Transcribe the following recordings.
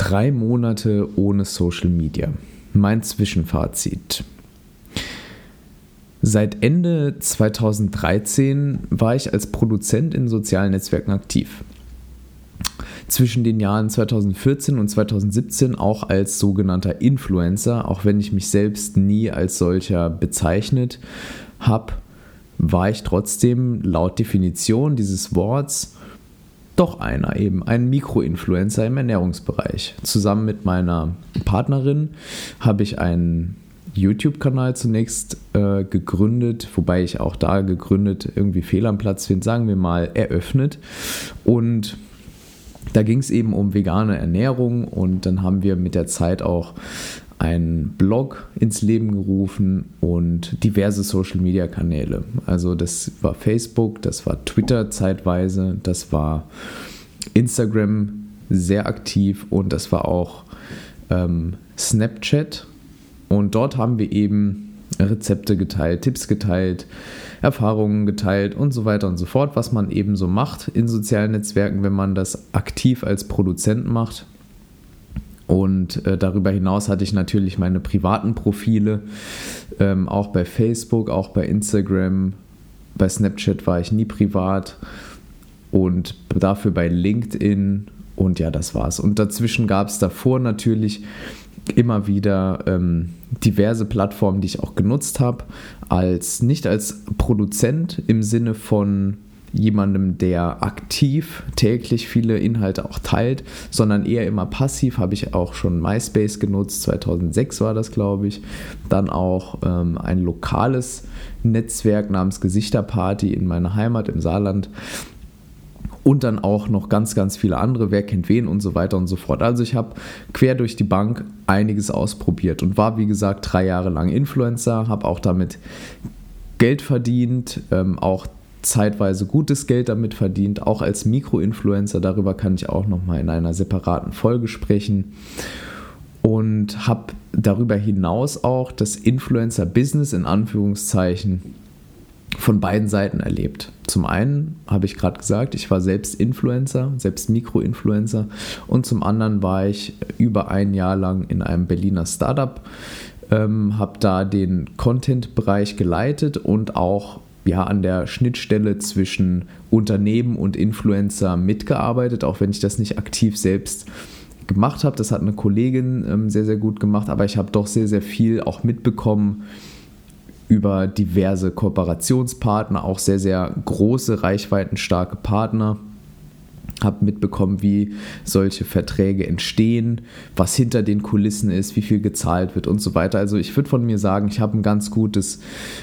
Drei Monate ohne Social Media. Mein Zwischenfazit. Seit Ende 2013 war ich als Produzent in sozialen Netzwerken aktiv. Zwischen den Jahren 2014 und 2017 auch als sogenannter Influencer, auch wenn ich mich selbst nie als solcher bezeichnet habe, war ich trotzdem laut Definition dieses Worts doch einer eben, ein Mikroinfluencer im Ernährungsbereich. Zusammen mit meiner Partnerin habe ich einen YouTube-Kanal zunächst äh, gegründet, wobei ich auch da gegründet irgendwie fehl am Platz finde, sagen wir mal, eröffnet. Und da ging es eben um vegane Ernährung und dann haben wir mit der Zeit auch einen Blog ins Leben gerufen und diverse Social-Media-Kanäle. Also das war Facebook, das war Twitter zeitweise, das war Instagram sehr aktiv und das war auch ähm, Snapchat. Und dort haben wir eben Rezepte geteilt, Tipps geteilt, Erfahrungen geteilt und so weiter und so fort, was man eben so macht in sozialen Netzwerken, wenn man das aktiv als Produzent macht. Und äh, darüber hinaus hatte ich natürlich meine privaten Profile, ähm, auch bei Facebook, auch bei Instagram. Bei Snapchat war ich nie privat und dafür bei LinkedIn. Und ja, das war's. Und dazwischen gab es davor natürlich immer wieder ähm, diverse Plattformen, die ich auch genutzt habe, als nicht als Produzent im Sinne von jemandem, der aktiv täglich viele Inhalte auch teilt, sondern eher immer passiv. Habe ich auch schon MySpace genutzt, 2006 war das, glaube ich. Dann auch ähm, ein lokales Netzwerk namens Gesichterparty in meiner Heimat im Saarland. Und dann auch noch ganz, ganz viele andere, wer kennt wen und so weiter und so fort. Also ich habe quer durch die Bank einiges ausprobiert und war, wie gesagt, drei Jahre lang Influencer, habe auch damit Geld verdient, ähm, auch zeitweise gutes Geld damit verdient, auch als Mikroinfluencer. Darüber kann ich auch noch mal in einer separaten Folge sprechen. Und habe darüber hinaus auch das Influencer-Business in Anführungszeichen von beiden Seiten erlebt. Zum einen habe ich gerade gesagt, ich war selbst Influencer, selbst Mikroinfluencer und zum anderen war ich über ein Jahr lang in einem Berliner Startup, ähm, habe da den Content-Bereich geleitet und auch ja, an der Schnittstelle zwischen Unternehmen und Influencer mitgearbeitet, auch wenn ich das nicht aktiv selbst gemacht habe. Das hat eine Kollegin ähm, sehr, sehr gut gemacht, aber ich habe doch sehr, sehr viel auch mitbekommen über diverse Kooperationspartner, auch sehr, sehr große, reichweitenstarke Partner habe mitbekommen, wie solche Verträge entstehen, was hinter den Kulissen ist, wie viel gezahlt wird und so weiter. Also ich würde von mir sagen, ich habe ein ganz gutes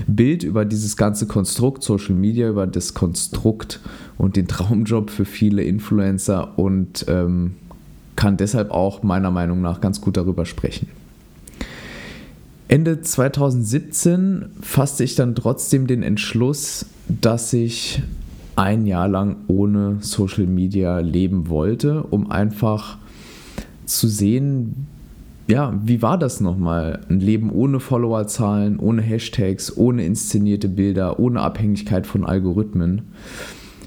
Bild über dieses ganze Konstrukt Social Media, über das Konstrukt und den Traumjob für viele Influencer und ähm, kann deshalb auch meiner Meinung nach ganz gut darüber sprechen. Ende 2017 fasste ich dann trotzdem den Entschluss, dass ich ein Jahr lang ohne Social Media leben wollte, um einfach zu sehen, ja, wie war das nochmal? Ein Leben ohne Followerzahlen, ohne Hashtags, ohne inszenierte Bilder, ohne Abhängigkeit von Algorithmen.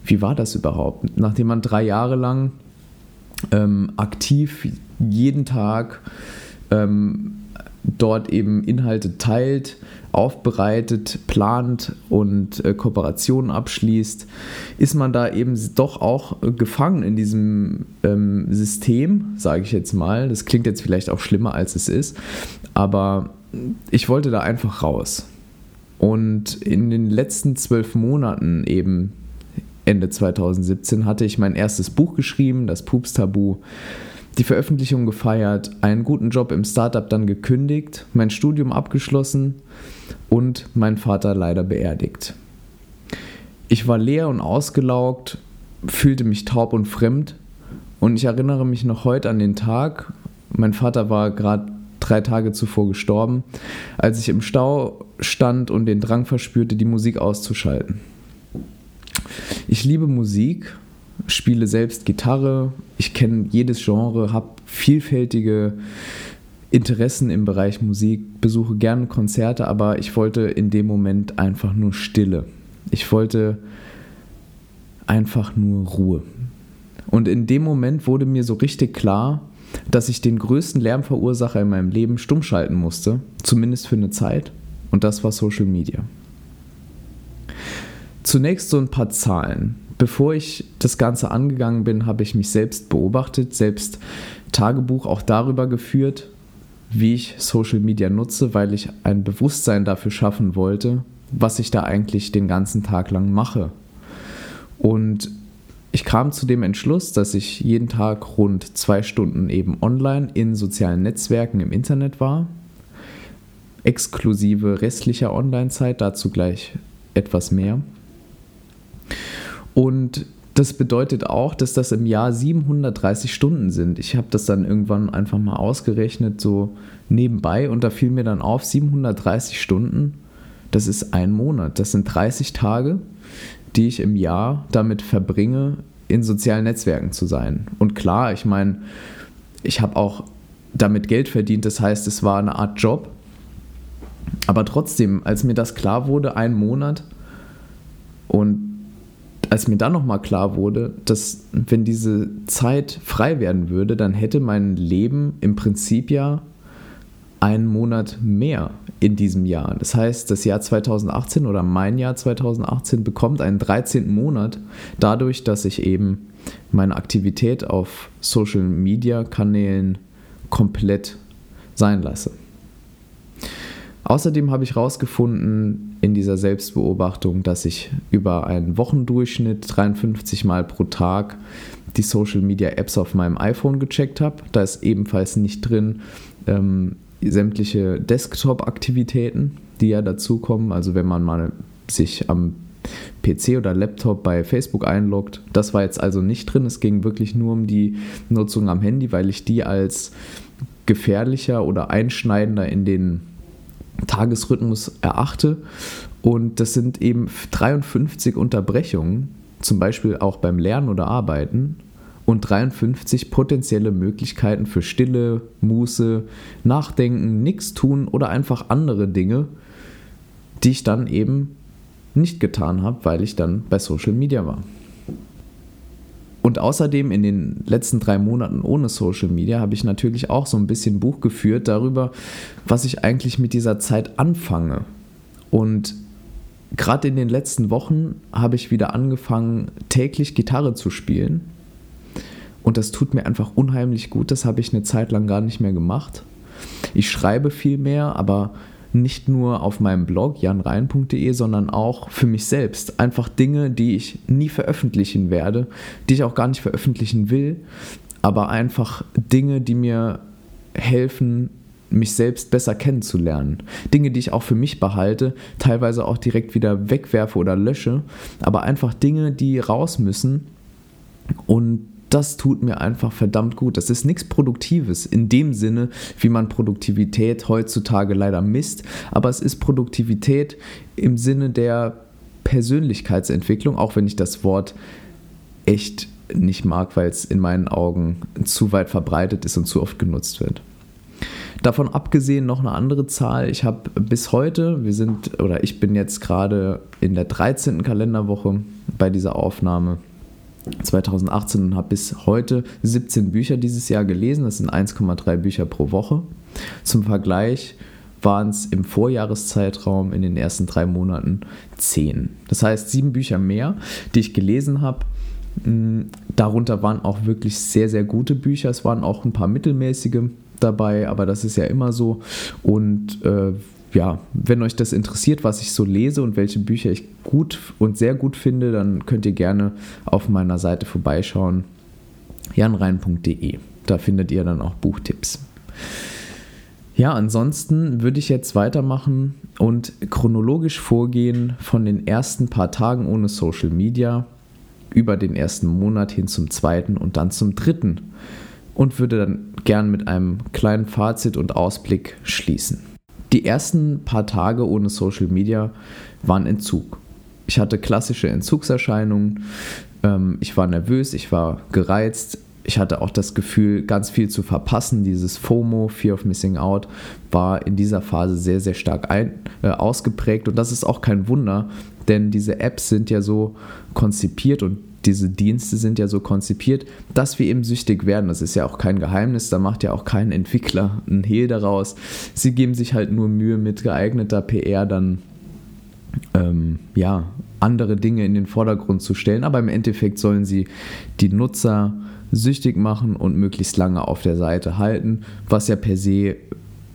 Wie war das überhaupt? Nachdem man drei Jahre lang ähm, aktiv jeden Tag ähm, dort eben Inhalte teilt, aufbereitet, plant und äh, Kooperationen abschließt, ist man da eben doch auch gefangen in diesem ähm, System, sage ich jetzt mal. Das klingt jetzt vielleicht auch schlimmer, als es ist, aber ich wollte da einfach raus. Und in den letzten zwölf Monaten eben Ende 2017 hatte ich mein erstes Buch geschrieben, das Pups-Tabu die Veröffentlichung gefeiert, einen guten Job im Startup dann gekündigt, mein Studium abgeschlossen und mein Vater leider beerdigt. Ich war leer und ausgelaugt, fühlte mich taub und fremd und ich erinnere mich noch heute an den Tag, mein Vater war gerade drei Tage zuvor gestorben, als ich im Stau stand und den Drang verspürte, die Musik auszuschalten. Ich liebe Musik spiele selbst Gitarre, ich kenne jedes Genre, habe vielfältige Interessen im Bereich Musik, besuche gerne Konzerte, aber ich wollte in dem Moment einfach nur Stille. Ich wollte einfach nur Ruhe. Und in dem Moment wurde mir so richtig klar, dass ich den größten Lärmverursacher in meinem Leben stumm schalten musste, zumindest für eine Zeit, und das war Social Media. Zunächst so ein paar Zahlen. Bevor ich das Ganze angegangen bin, habe ich mich selbst beobachtet, selbst Tagebuch auch darüber geführt, wie ich Social Media nutze, weil ich ein Bewusstsein dafür schaffen wollte, was ich da eigentlich den ganzen Tag lang mache. Und ich kam zu dem Entschluss, dass ich jeden Tag rund zwei Stunden eben online in sozialen Netzwerken im Internet war, exklusive restlicher Online-Zeit, dazu gleich etwas mehr. Und das bedeutet auch, dass das im Jahr 730 Stunden sind. Ich habe das dann irgendwann einfach mal ausgerechnet, so nebenbei, und da fiel mir dann auf, 730 Stunden, das ist ein Monat. Das sind 30 Tage, die ich im Jahr damit verbringe, in sozialen Netzwerken zu sein. Und klar, ich meine, ich habe auch damit Geld verdient, das heißt, es war eine Art Job. Aber trotzdem, als mir das klar wurde, ein Monat, und als mir dann nochmal klar wurde, dass wenn diese Zeit frei werden würde, dann hätte mein Leben im Prinzip ja einen Monat mehr in diesem Jahr. Das heißt, das Jahr 2018 oder mein Jahr 2018 bekommt einen 13. Monat dadurch, dass ich eben meine Aktivität auf Social Media Kanälen komplett sein lasse. Außerdem habe ich herausgefunden in dieser Selbstbeobachtung, dass ich über einen Wochendurchschnitt 53 Mal pro Tag die Social Media Apps auf meinem iPhone gecheckt habe. Da ist ebenfalls nicht drin ähm, sämtliche Desktop-Aktivitäten, die ja dazukommen. Also wenn man mal sich am PC oder Laptop bei Facebook einloggt. Das war jetzt also nicht drin. Es ging wirklich nur um die Nutzung am Handy, weil ich die als gefährlicher oder einschneidender in den Tagesrhythmus erachte. Und das sind eben 53 Unterbrechungen, zum Beispiel auch beim Lernen oder Arbeiten, und 53 potenzielle Möglichkeiten für Stille, Muße, Nachdenken, nichts tun oder einfach andere Dinge, die ich dann eben nicht getan habe, weil ich dann bei Social Media war. Und außerdem in den letzten drei Monaten ohne Social Media habe ich natürlich auch so ein bisschen Buch geführt darüber, was ich eigentlich mit dieser Zeit anfange. Und gerade in den letzten Wochen habe ich wieder angefangen, täglich Gitarre zu spielen. Und das tut mir einfach unheimlich gut. Das habe ich eine Zeit lang gar nicht mehr gemacht. Ich schreibe viel mehr, aber nicht nur auf meinem Blog janrein.de, sondern auch für mich selbst. Einfach Dinge, die ich nie veröffentlichen werde, die ich auch gar nicht veröffentlichen will, aber einfach Dinge, die mir helfen, mich selbst besser kennenzulernen. Dinge, die ich auch für mich behalte, teilweise auch direkt wieder wegwerfe oder lösche, aber einfach Dinge, die raus müssen und das tut mir einfach verdammt gut. Das ist nichts Produktives in dem Sinne, wie man Produktivität heutzutage leider misst, aber es ist Produktivität im Sinne der Persönlichkeitsentwicklung, auch wenn ich das Wort echt nicht mag, weil es in meinen Augen zu weit verbreitet ist und zu oft genutzt wird. Davon abgesehen noch eine andere Zahl. Ich habe bis heute, wir sind, oder ich bin jetzt gerade in der 13. Kalenderwoche bei dieser Aufnahme, 2018 und habe bis heute 17 Bücher dieses Jahr gelesen. Das sind 1,3 Bücher pro Woche. Zum Vergleich waren es im Vorjahreszeitraum in den ersten drei Monaten 10. Das heißt, sieben Bücher mehr, die ich gelesen habe. Mm, darunter waren auch wirklich sehr, sehr gute Bücher. Es waren auch ein paar mittelmäßige dabei, aber das ist ja immer so. Und äh, ja, wenn euch das interessiert, was ich so lese und welche Bücher ich gut und sehr gut finde, dann könnt ihr gerne auf meiner Seite vorbeischauen, janrein.de. Da findet ihr dann auch Buchtipps. Ja, ansonsten würde ich jetzt weitermachen und chronologisch vorgehen von den ersten paar Tagen ohne Social Media über den ersten Monat hin zum zweiten und dann zum dritten und würde dann gern mit einem kleinen Fazit und Ausblick schließen. Die ersten paar Tage ohne Social Media waren Entzug. Ich hatte klassische Entzugserscheinungen. Ähm, ich war nervös, ich war gereizt. Ich hatte auch das Gefühl, ganz viel zu verpassen. Dieses FOMO, Fear of Missing Out, war in dieser Phase sehr, sehr stark ein, äh, ausgeprägt. Und das ist auch kein Wunder, denn diese Apps sind ja so konzipiert und diese Dienste sind ja so konzipiert, dass wir eben süchtig werden. Das ist ja auch kein Geheimnis, da macht ja auch kein Entwickler einen Hehl daraus. Sie geben sich halt nur Mühe mit geeigneter PR dann ähm, ja, andere Dinge in den Vordergrund zu stellen, aber im Endeffekt sollen sie die Nutzer süchtig machen und möglichst lange auf der Seite halten, was ja per se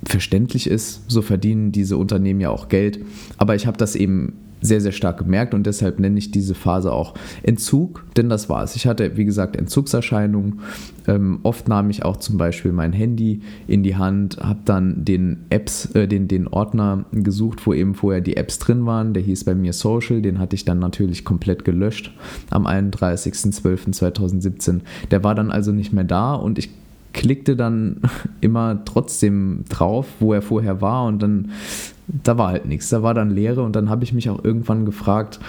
verständlich ist. So verdienen diese Unternehmen ja auch Geld. Aber ich habe das eben sehr, sehr stark gemerkt und deshalb nenne ich diese Phase auch Entzug, denn das war es. Ich hatte, wie gesagt, Entzugserscheinungen. Ähm, oft nahm ich auch zum Beispiel mein Handy in die Hand, habe dann den Apps, äh, den, den Ordner gesucht, wo eben vorher die Apps drin waren. Der hieß bei mir Social, den hatte ich dann natürlich komplett gelöscht am 31.12.2017. Der war dann also nicht mehr da und ich klickte dann immer trotzdem drauf, wo er vorher war und dann, da war halt nichts, da war dann Leere und dann habe ich mich auch irgendwann gefragt,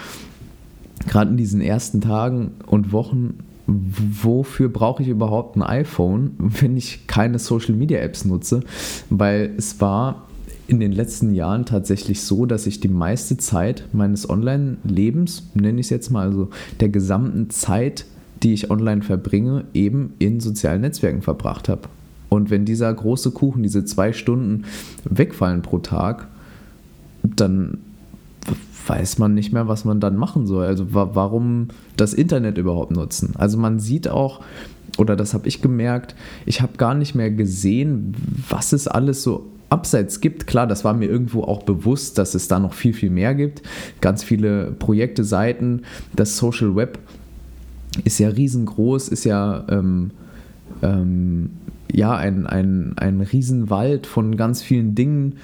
gerade in diesen ersten Tagen und Wochen, wofür brauche ich überhaupt ein iPhone, wenn ich keine Social-Media-Apps nutze, weil es war in den letzten Jahren tatsächlich so, dass ich die meiste Zeit meines Online-Lebens, nenne ich es jetzt mal, also der gesamten Zeit die ich online verbringe, eben in sozialen Netzwerken verbracht habe. Und wenn dieser große Kuchen, diese zwei Stunden wegfallen pro Tag, dann weiß man nicht mehr, was man dann machen soll. Also warum das Internet überhaupt nutzen. Also man sieht auch, oder das habe ich gemerkt, ich habe gar nicht mehr gesehen, was es alles so abseits gibt. Klar, das war mir irgendwo auch bewusst, dass es da noch viel, viel mehr gibt. Ganz viele Projekte, Seiten, das Social Web ist ja riesengroß, ist ja, ähm, ähm, ja ein, ein, ein Riesenwald von ganz vielen Dingen,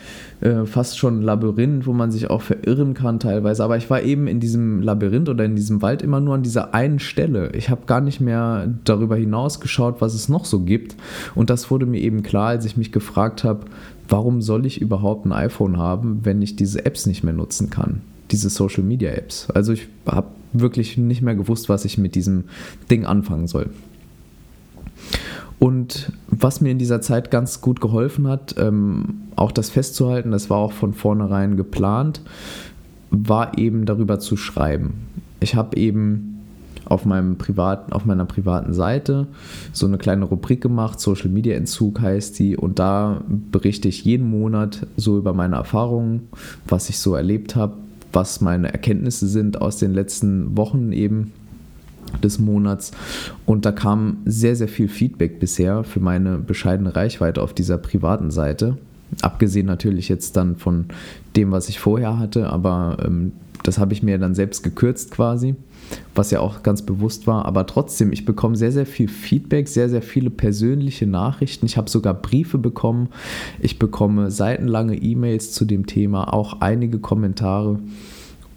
äh, fast schon ein Labyrinth, wo man sich auch verirren kann teilweise. Aber ich war eben in diesem Labyrinth oder in diesem Wald immer nur an dieser einen Stelle. Ich habe gar nicht mehr darüber hinaus geschaut, was es noch so gibt. Und das wurde mir eben klar, als ich mich gefragt habe, warum soll ich überhaupt ein iPhone haben, wenn ich diese Apps nicht mehr nutzen kann? Diese Social Media Apps. Also ich habe wirklich nicht mehr gewusst, was ich mit diesem Ding anfangen soll. Und was mir in dieser Zeit ganz gut geholfen hat, ähm, auch das festzuhalten, das war auch von vornherein geplant, war eben darüber zu schreiben. Ich habe eben auf, meinem privaten, auf meiner privaten Seite so eine kleine Rubrik gemacht, Social Media Entzug heißt die, und da berichte ich jeden Monat so über meine Erfahrungen, was ich so erlebt habe, was meine Erkenntnisse sind aus den letzten Wochen eben des Monats. Und da kam sehr, sehr viel Feedback bisher für meine bescheidene Reichweite auf dieser privaten Seite. Abgesehen natürlich jetzt dann von dem, was ich vorher hatte, aber ähm, das habe ich mir dann selbst gekürzt quasi was ja auch ganz bewusst war. Aber trotzdem, ich bekomme sehr, sehr viel Feedback, sehr, sehr viele persönliche Nachrichten. Ich habe sogar Briefe bekommen. Ich bekomme seitenlange E-Mails zu dem Thema, auch einige Kommentare.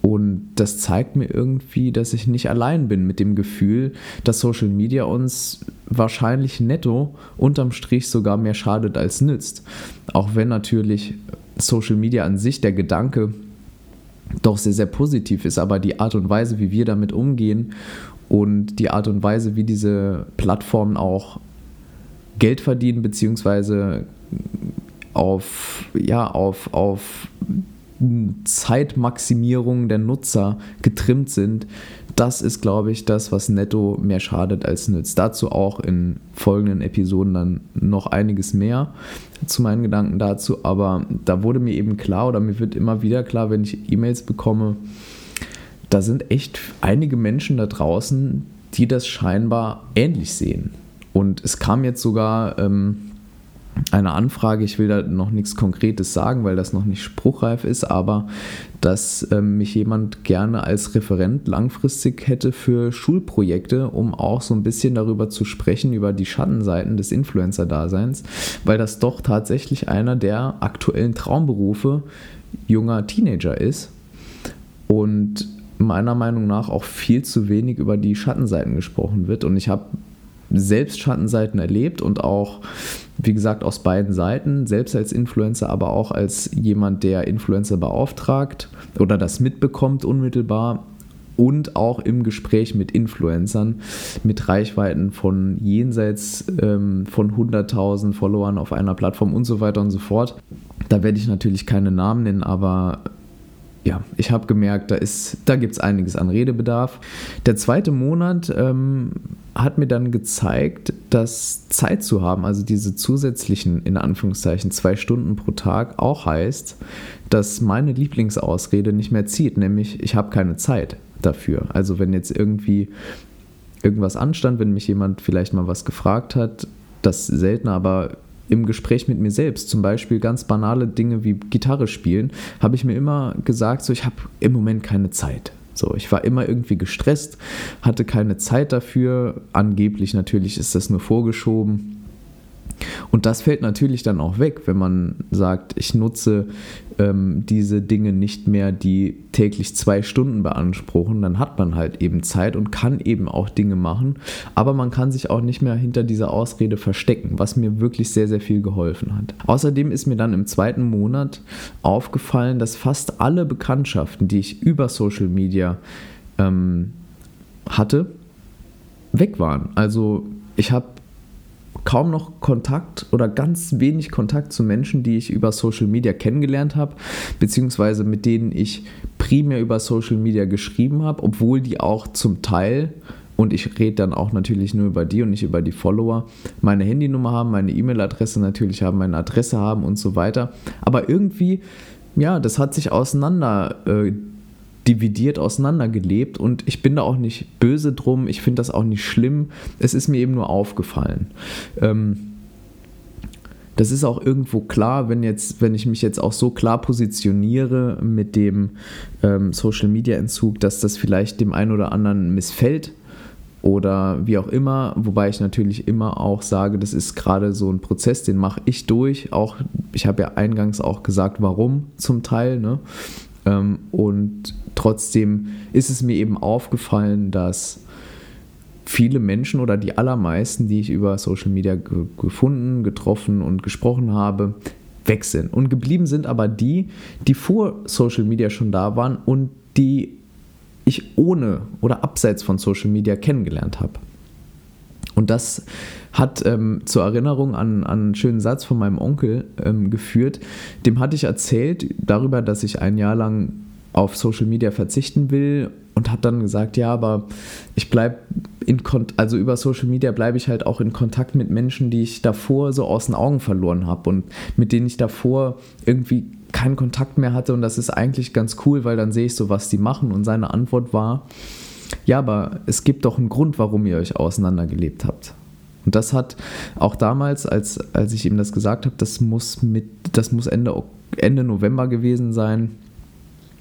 Und das zeigt mir irgendwie, dass ich nicht allein bin mit dem Gefühl, dass Social Media uns wahrscheinlich netto unterm Strich sogar mehr schadet als nützt. Auch wenn natürlich Social Media an sich der Gedanke doch sehr, sehr positiv ist, aber die Art und Weise, wie wir damit umgehen und die Art und Weise, wie diese Plattformen auch Geld verdienen, beziehungsweise auf, ja, auf, auf Zeitmaximierung der Nutzer getrimmt sind, das ist, glaube ich, das, was netto mehr schadet als nützt. Dazu auch in folgenden Episoden dann noch einiges mehr zu meinen Gedanken dazu. Aber da wurde mir eben klar oder mir wird immer wieder klar, wenn ich E-Mails bekomme, da sind echt einige Menschen da draußen, die das scheinbar ähnlich sehen. Und es kam jetzt sogar ähm, eine Anfrage, ich will da noch nichts Konkretes sagen, weil das noch nicht spruchreif ist, aber dass ähm, mich jemand gerne als Referent langfristig hätte für Schulprojekte, um auch so ein bisschen darüber zu sprechen, über die Schattenseiten des Influencer-Daseins, weil das doch tatsächlich einer der aktuellen Traumberufe junger Teenager ist und meiner Meinung nach auch viel zu wenig über die Schattenseiten gesprochen wird. Und ich habe selbst Schattenseiten erlebt und auch, wie gesagt, aus beiden Seiten, selbst als Influencer, aber auch als jemand, der Influencer beauftragt oder das mitbekommt unmittelbar und auch im Gespräch mit Influencern mit Reichweiten von jenseits ähm, von 100.000 Followern auf einer Plattform und so weiter und so fort. Da werde ich natürlich keine Namen nennen, aber ja, ich habe gemerkt, da, da gibt es einiges an Redebedarf. Der zweite Monat ähm, hat mir dann gezeigt, dass Zeit zu haben, also diese zusätzlichen, in Anführungszeichen, zwei Stunden pro Tag, auch heißt, dass meine Lieblingsausrede nicht mehr zieht, nämlich ich habe keine Zeit dafür. Also wenn jetzt irgendwie irgendwas anstand, wenn mich jemand vielleicht mal was gefragt hat, das selten, aber im Gespräch mit mir selbst, zum Beispiel ganz banale Dinge wie Gitarre spielen, habe ich mir immer gesagt, so ich habe im Moment keine Zeit. So, ich war immer irgendwie gestresst, hatte keine Zeit dafür. Angeblich natürlich ist das nur vorgeschoben. Und das fällt natürlich dann auch weg, wenn man sagt, ich nutze ähm, diese Dinge nicht mehr, die täglich zwei Stunden beanspruchen. Dann hat man halt eben Zeit und kann eben auch Dinge machen. Aber man kann sich auch nicht mehr hinter dieser Ausrede verstecken, was mir wirklich sehr, sehr viel geholfen hat. Außerdem ist mir dann im zweiten Monat aufgefallen, dass fast alle Bekanntschaften, die ich über Social Media ähm, hatte, weg waren. Also ich habe kaum noch Kontakt oder ganz wenig Kontakt zu Menschen, die ich über Social Media kennengelernt habe, beziehungsweise mit denen ich primär über Social Media geschrieben habe, obwohl die auch zum Teil, und ich rede dann auch natürlich nur über die und nicht über die Follower, meine Handynummer haben, meine E-Mail-Adresse natürlich haben, meine Adresse haben und so weiter. Aber irgendwie, ja, das hat sich auseinander äh, dividiert auseinandergelebt und ich bin da auch nicht böse drum, ich finde das auch nicht schlimm, es ist mir eben nur aufgefallen. Ähm, das ist auch irgendwo klar, wenn jetzt, wenn ich mich jetzt auch so klar positioniere mit dem ähm, Social Media Entzug, dass das vielleicht dem einen oder anderen missfällt oder wie auch immer, wobei ich natürlich immer auch sage, das ist gerade so ein Prozess, den mache ich durch. Auch ich habe ja eingangs auch gesagt, warum zum Teil. Ne? Ähm, und trotzdem ist es mir eben aufgefallen, dass viele Menschen oder die allermeisten, die ich über Social Media gefunden, getroffen und gesprochen habe, weg sind. Und geblieben sind aber die, die vor Social Media schon da waren und die ich ohne oder abseits von Social Media kennengelernt habe. Und das hat ähm, zur Erinnerung an, an einen schönen Satz von meinem Onkel ähm, geführt. Dem hatte ich erzählt darüber, dass ich ein Jahr lang auf Social Media verzichten will und habe dann gesagt, ja, aber ich bleibe in Kon also über Social Media bleibe ich halt auch in Kontakt mit Menschen, die ich davor so aus den Augen verloren habe und mit denen ich davor irgendwie keinen Kontakt mehr hatte und das ist eigentlich ganz cool, weil dann sehe ich so, was die machen und seine Antwort war, ja, aber es gibt doch einen Grund, warum ihr euch auseinandergelebt habt. Und das hat auch damals, als, als ich ihm das gesagt habe, das muss mit, das muss Ende, Ende November gewesen sein.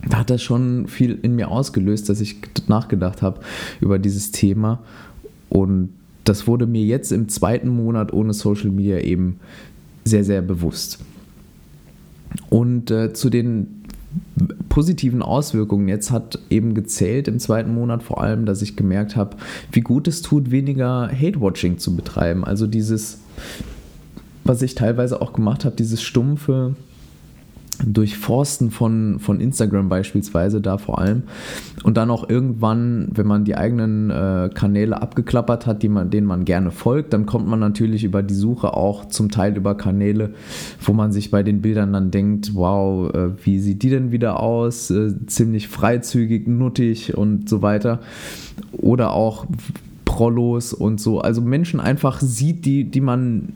Da hat das schon viel in mir ausgelöst, dass ich nachgedacht habe über dieses Thema. Und das wurde mir jetzt im zweiten Monat ohne Social Media eben sehr, sehr bewusst. Und äh, zu den positiven Auswirkungen jetzt hat eben gezählt im zweiten Monat vor allem, dass ich gemerkt habe, wie gut es tut, weniger Hate-Watching zu betreiben. Also dieses, was ich teilweise auch gemacht habe, dieses stumpfe Durchforsten von, von Instagram beispielsweise da vor allem und dann auch irgendwann, wenn man die eigenen äh, Kanäle abgeklappert hat, die man, denen man gerne folgt, dann kommt man natürlich über die Suche auch zum Teil über Kanäle, wo man sich bei den Bildern dann denkt, wow, äh, wie sieht die denn wieder aus? Äh, ziemlich freizügig, nuttig und so weiter. Oder auch Prollos und so. Also Menschen einfach sieht, die, die man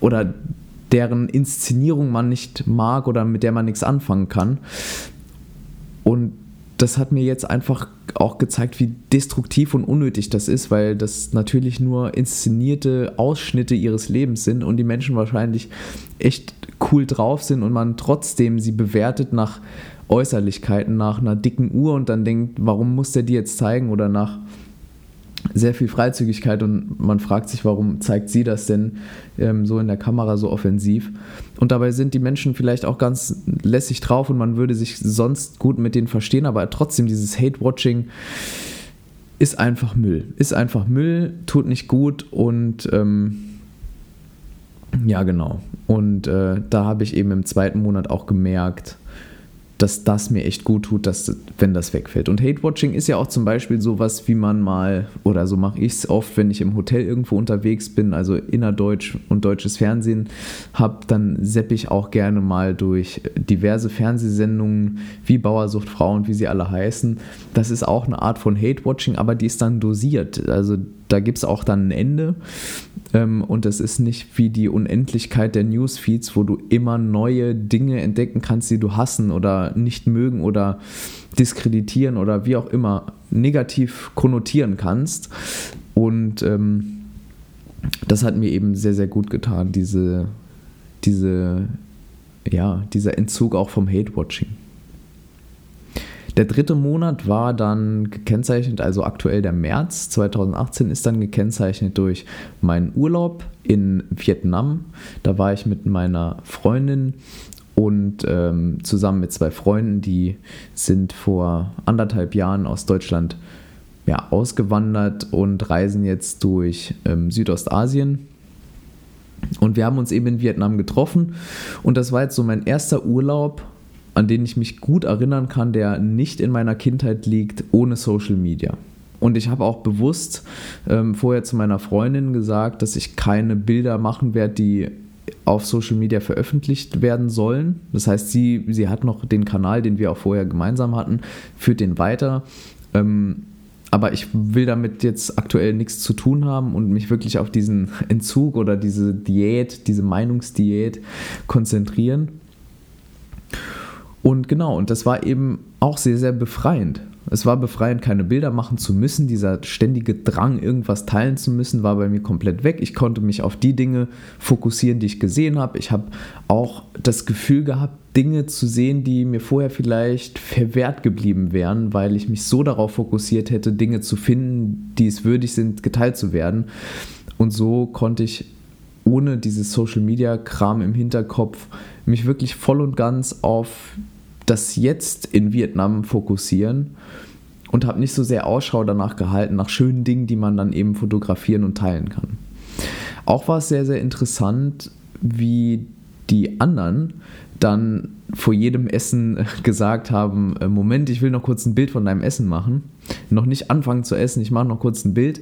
oder deren Inszenierung man nicht mag oder mit der man nichts anfangen kann. Und das hat mir jetzt einfach auch gezeigt, wie destruktiv und unnötig das ist, weil das natürlich nur inszenierte Ausschnitte ihres Lebens sind und die Menschen wahrscheinlich echt cool drauf sind und man trotzdem sie bewertet nach Äußerlichkeiten, nach einer dicken Uhr und dann denkt, warum muss der die jetzt zeigen oder nach sehr viel Freizügigkeit und man fragt sich, warum zeigt sie das denn ähm, so in der Kamera so offensiv? Und dabei sind die Menschen vielleicht auch ganz lässig drauf und man würde sich sonst gut mit denen verstehen, aber trotzdem dieses Hate-Watching ist einfach Müll. Ist einfach Müll, tut nicht gut und ähm, ja, genau. Und äh, da habe ich eben im zweiten Monat auch gemerkt, dass das mir echt gut tut, dass, wenn das wegfällt. Und Hate-Watching ist ja auch zum Beispiel sowas, wie man mal, oder so mache ich es oft, wenn ich im Hotel irgendwo unterwegs bin, also innerdeutsch und deutsches Fernsehen habe, dann seppe ich auch gerne mal durch diverse Fernsehsendungen wie Bauersucht Frauen, wie sie alle heißen. Das ist auch eine Art von Hate-Watching, aber die ist dann dosiert. Also da gibt es auch dann ein Ende. Ähm, und es ist nicht wie die Unendlichkeit der Newsfeeds, wo du immer neue Dinge entdecken kannst, die du hassen oder nicht mögen oder diskreditieren oder wie auch immer negativ konnotieren kannst. Und ähm, das hat mir eben sehr, sehr gut getan, diese, diese, ja, dieser Entzug auch vom Hate-Watching. Der dritte Monat war dann gekennzeichnet, also aktuell der März 2018 ist dann gekennzeichnet durch meinen Urlaub in Vietnam. Da war ich mit meiner Freundin und ähm, zusammen mit zwei Freunden, die sind vor anderthalb Jahren aus Deutschland ja, ausgewandert und reisen jetzt durch ähm, Südostasien. Und wir haben uns eben in Vietnam getroffen und das war jetzt so mein erster Urlaub an den ich mich gut erinnern kann, der nicht in meiner Kindheit liegt, ohne Social Media. Und ich habe auch bewusst ähm, vorher zu meiner Freundin gesagt, dass ich keine Bilder machen werde, die auf Social Media veröffentlicht werden sollen. Das heißt, sie, sie hat noch den Kanal, den wir auch vorher gemeinsam hatten, führt den weiter. Ähm, aber ich will damit jetzt aktuell nichts zu tun haben und mich wirklich auf diesen Entzug oder diese Diät, diese Meinungsdiät konzentrieren. Und genau, und das war eben auch sehr, sehr befreiend. Es war befreiend, keine Bilder machen zu müssen. Dieser ständige Drang, irgendwas teilen zu müssen, war bei mir komplett weg. Ich konnte mich auf die Dinge fokussieren, die ich gesehen habe. Ich habe auch das Gefühl gehabt, Dinge zu sehen, die mir vorher vielleicht verwehrt geblieben wären, weil ich mich so darauf fokussiert hätte, Dinge zu finden, die es würdig sind, geteilt zu werden. Und so konnte ich ohne dieses Social-Media-Kram im Hinterkopf mich wirklich voll und ganz auf das Jetzt in Vietnam fokussieren und habe nicht so sehr Ausschau danach gehalten, nach schönen Dingen, die man dann eben fotografieren und teilen kann. Auch war es sehr, sehr interessant, wie die anderen dann vor jedem Essen gesagt haben, äh, Moment, ich will noch kurz ein Bild von deinem Essen machen. Noch nicht anfangen zu essen, ich mache noch kurz ein Bild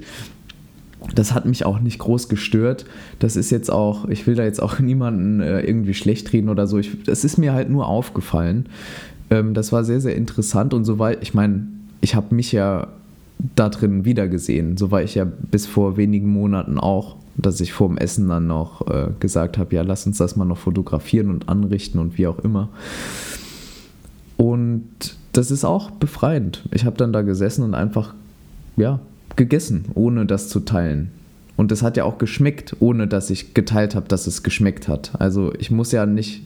das hat mich auch nicht groß gestört. Das ist jetzt auch, ich will da jetzt auch niemanden äh, irgendwie schlecht reden oder so. Ich, das ist mir halt nur aufgefallen. Ähm, das war sehr, sehr interessant und soweit, ich meine, ich habe mich ja da drin wiedergesehen. So war ich ja bis vor wenigen Monaten auch, dass ich vor dem Essen dann noch äh, gesagt habe, ja, lass uns das mal noch fotografieren und anrichten und wie auch immer. Und das ist auch befreiend. Ich habe dann da gesessen und einfach, ja, gegessen, ohne das zu teilen. Und es hat ja auch geschmeckt, ohne dass ich geteilt habe, dass es geschmeckt hat. Also ich muss ja nicht,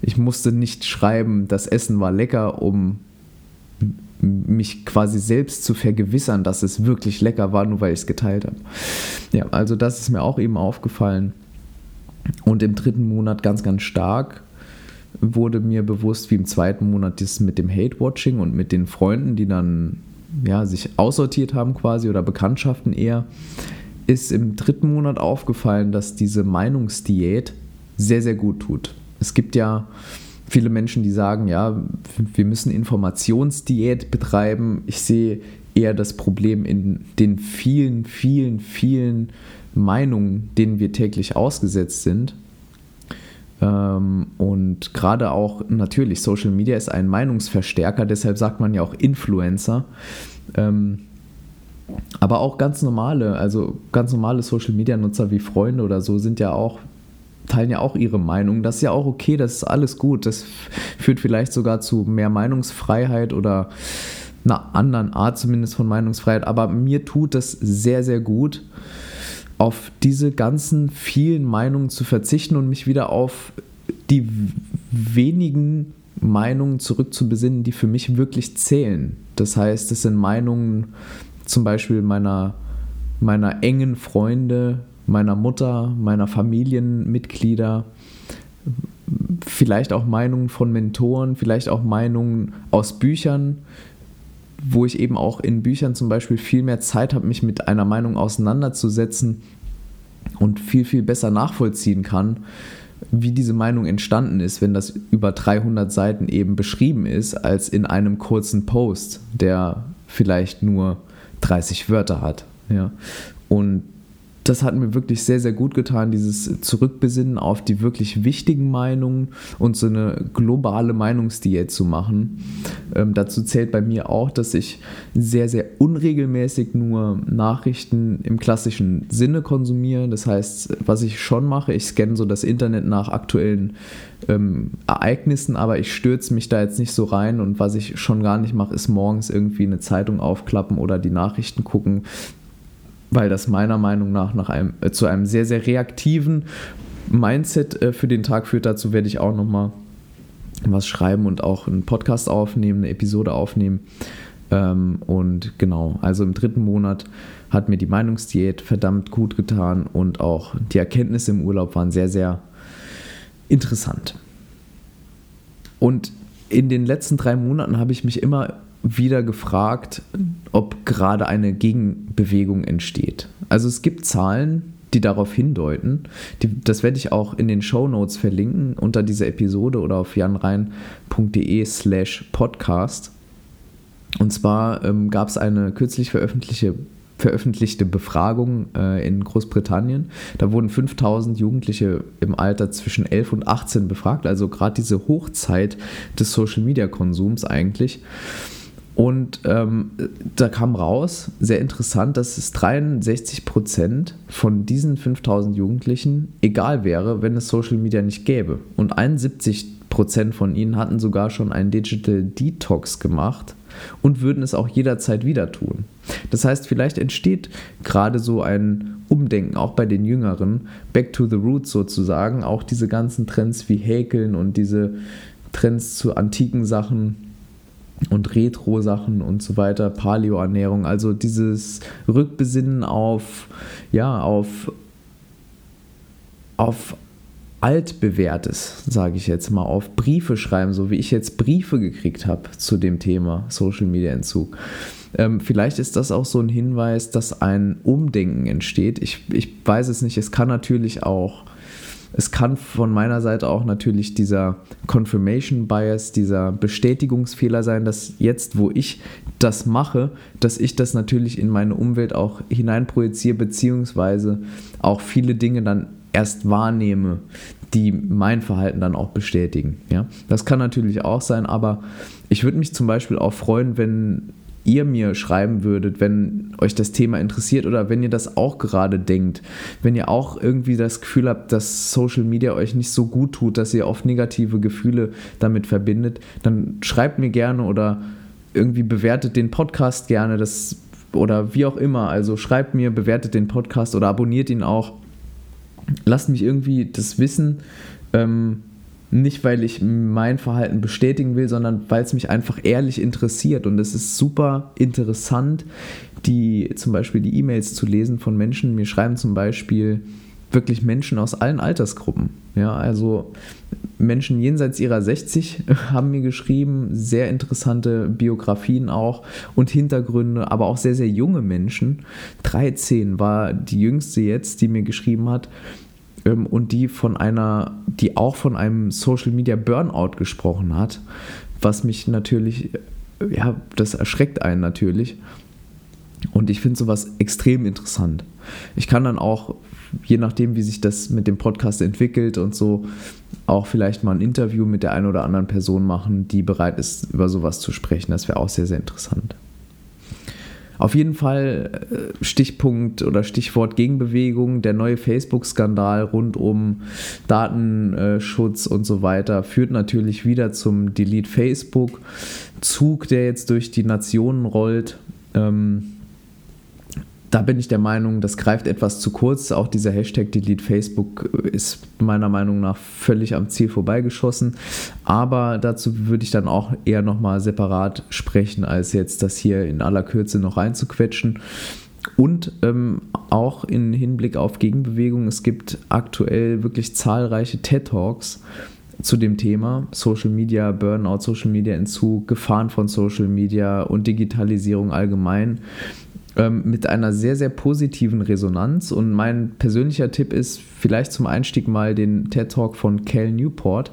ich musste nicht schreiben, das Essen war lecker, um mich quasi selbst zu vergewissern, dass es wirklich lecker war, nur weil ich es geteilt habe. Ja, also das ist mir auch eben aufgefallen. Und im dritten Monat ganz, ganz stark wurde mir bewusst, wie im zweiten Monat das mit dem Hate-Watching und mit den Freunden, die dann ja, sich aussortiert haben quasi oder Bekanntschaften eher, ist im dritten Monat aufgefallen, dass diese Meinungsdiät sehr, sehr gut tut. Es gibt ja viele Menschen, die sagen, ja, wir müssen Informationsdiät betreiben. Ich sehe eher das Problem in den vielen, vielen, vielen Meinungen, denen wir täglich ausgesetzt sind. Ähm, und gerade auch natürlich, Social Media ist ein Meinungsverstärker, deshalb sagt man ja auch Influencer. Ähm, aber auch ganz normale, also ganz normale Social Media Nutzer wie Freunde oder so sind ja auch, teilen ja auch ihre Meinung. Das ist ja auch okay, das ist alles gut. Das führt vielleicht sogar zu mehr Meinungsfreiheit oder einer anderen Art zumindest von Meinungsfreiheit. Aber mir tut das sehr, sehr gut auf diese ganzen vielen Meinungen zu verzichten und mich wieder auf die wenigen Meinungen zurückzubesinnen, die für mich wirklich zählen. Das heißt, es sind Meinungen zum Beispiel meiner, meiner engen Freunde, meiner Mutter, meiner Familienmitglieder, vielleicht auch Meinungen von Mentoren, vielleicht auch Meinungen aus Büchern, wo ich eben auch in Büchern zum Beispiel viel mehr Zeit habe, mich mit einer Meinung auseinanderzusetzen und viel, viel besser nachvollziehen kann, wie diese Meinung entstanden ist, wenn das über 300 Seiten eben beschrieben ist, als in einem kurzen Post, der vielleicht nur 30 Wörter hat. Ja. Und das hat mir wirklich sehr, sehr gut getan, dieses Zurückbesinnen auf die wirklich wichtigen Meinungen und so eine globale Meinungsdiät zu machen. Ähm, dazu zählt bei mir auch, dass ich sehr, sehr unregelmäßig nur Nachrichten im klassischen Sinne konsumiere. Das heißt, was ich schon mache, ich scanne so das Internet nach aktuellen ähm, Ereignissen, aber ich stürze mich da jetzt nicht so rein und was ich schon gar nicht mache, ist morgens irgendwie eine Zeitung aufklappen oder die Nachrichten gucken weil das meiner Meinung nach, nach einem, äh, zu einem sehr, sehr reaktiven Mindset äh, für den Tag führt. Dazu werde ich auch nochmal was schreiben und auch einen Podcast aufnehmen, eine Episode aufnehmen. Ähm, und genau, also im dritten Monat hat mir die Meinungsdiät verdammt gut getan und auch die Erkenntnisse im Urlaub waren sehr, sehr interessant. Und in den letzten drei Monaten habe ich mich immer wieder gefragt, ob gerade eine Gegenbewegung entsteht. Also es gibt Zahlen, die darauf hindeuten. Die, das werde ich auch in den Show Notes verlinken unter dieser Episode oder auf janrein.de slash podcast. Und zwar ähm, gab es eine kürzlich veröffentlichte, veröffentlichte Befragung äh, in Großbritannien. Da wurden 5000 Jugendliche im Alter zwischen 11 und 18 befragt, also gerade diese Hochzeit des Social-Media-Konsums eigentlich. Und ähm, da kam raus, sehr interessant, dass es 63 Prozent von diesen 5000 Jugendlichen egal wäre, wenn es Social Media nicht gäbe. Und 71 Prozent von ihnen hatten sogar schon einen Digital Detox gemacht und würden es auch jederzeit wieder tun. Das heißt, vielleicht entsteht gerade so ein Umdenken, auch bei den Jüngeren, back to the roots sozusagen, auch diese ganzen Trends wie Häkeln und diese Trends zu antiken Sachen und Retro-Sachen und so weiter, Paleo-Ernährung, also dieses Rückbesinnen auf, ja, auf, auf altbewährtes, sage ich jetzt mal, auf Briefe schreiben, so wie ich jetzt Briefe gekriegt habe zu dem Thema Social Media Entzug. Ähm, vielleicht ist das auch so ein Hinweis, dass ein Umdenken entsteht. Ich, ich weiß es nicht. Es kann natürlich auch es kann von meiner Seite auch natürlich dieser Confirmation Bias, dieser Bestätigungsfehler sein, dass jetzt, wo ich das mache, dass ich das natürlich in meine Umwelt auch hineinprojiziere, beziehungsweise auch viele Dinge dann erst wahrnehme, die mein Verhalten dann auch bestätigen. Ja? Das kann natürlich auch sein, aber ich würde mich zum Beispiel auch freuen, wenn ihr mir schreiben würdet, wenn euch das Thema interessiert oder wenn ihr das auch gerade denkt. Wenn ihr auch irgendwie das Gefühl habt, dass Social Media euch nicht so gut tut, dass ihr oft negative Gefühle damit verbindet, dann schreibt mir gerne oder irgendwie bewertet den Podcast gerne, das oder wie auch immer. Also schreibt mir, bewertet den Podcast oder abonniert ihn auch. Lasst mich irgendwie das wissen. Ähm, nicht, weil ich mein Verhalten bestätigen will, sondern weil es mich einfach ehrlich interessiert. Und es ist super interessant, die zum Beispiel die E-Mails zu lesen von Menschen. Mir schreiben zum Beispiel wirklich Menschen aus allen Altersgruppen. Ja, also Menschen jenseits ihrer 60 haben mir geschrieben, sehr interessante Biografien auch und Hintergründe, aber auch sehr, sehr junge Menschen. 13 war die jüngste jetzt, die mir geschrieben hat ähm, und die von einer, die auch von einem Social Media Burnout gesprochen hat, was mich natürlich, ja, das erschreckt einen natürlich. Und ich finde sowas extrem interessant. Ich kann dann auch, je nachdem, wie sich das mit dem Podcast entwickelt und so, auch vielleicht mal ein Interview mit der einen oder anderen Person machen, die bereit ist, über sowas zu sprechen. Das wäre auch sehr, sehr interessant. Auf jeden Fall äh, Stichpunkt oder Stichwort Gegenbewegung, der neue Facebook-Skandal rund um Datenschutz und so weiter führt natürlich wieder zum Delete Facebook-Zug, der jetzt durch die Nationen rollt. Ähm, da bin ich der Meinung, das greift etwas zu kurz. Auch dieser Hashtag Delete Facebook ist meiner Meinung nach völlig am Ziel vorbeigeschossen. Aber dazu würde ich dann auch eher nochmal separat sprechen, als jetzt das hier in aller Kürze noch reinzuquetschen. Und ähm, auch im Hinblick auf Gegenbewegung, es gibt aktuell wirklich zahlreiche TED Talks zu dem Thema Social Media, Burnout, Social Media Entzug, Gefahren von Social Media und Digitalisierung allgemein ähm, mit einer sehr, sehr positiven Resonanz. Und mein persönlicher Tipp ist, vielleicht zum Einstieg mal den TED Talk von Cal Newport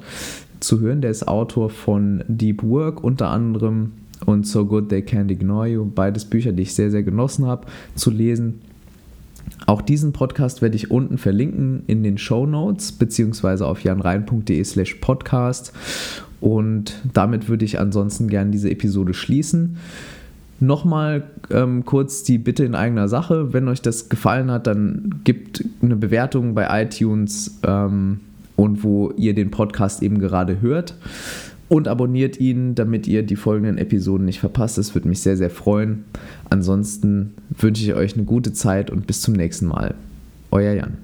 zu hören. Der ist Autor von Deep Work unter anderem und So Good They Can't Ignore You. Beides Bücher, die ich sehr, sehr genossen habe zu lesen. Auch diesen Podcast werde ich unten verlinken in den Show Notes beziehungsweise auf janrein.de slash podcast. Und damit würde ich ansonsten gerne diese Episode schließen. Nochmal ähm, kurz die Bitte in eigener Sache. Wenn euch das gefallen hat, dann gebt eine Bewertung bei iTunes ähm, und wo ihr den Podcast eben gerade hört und abonniert ihn, damit ihr die folgenden Episoden nicht verpasst. Das würde mich sehr, sehr freuen. Ansonsten wünsche ich euch eine gute Zeit und bis zum nächsten Mal. Euer Jan.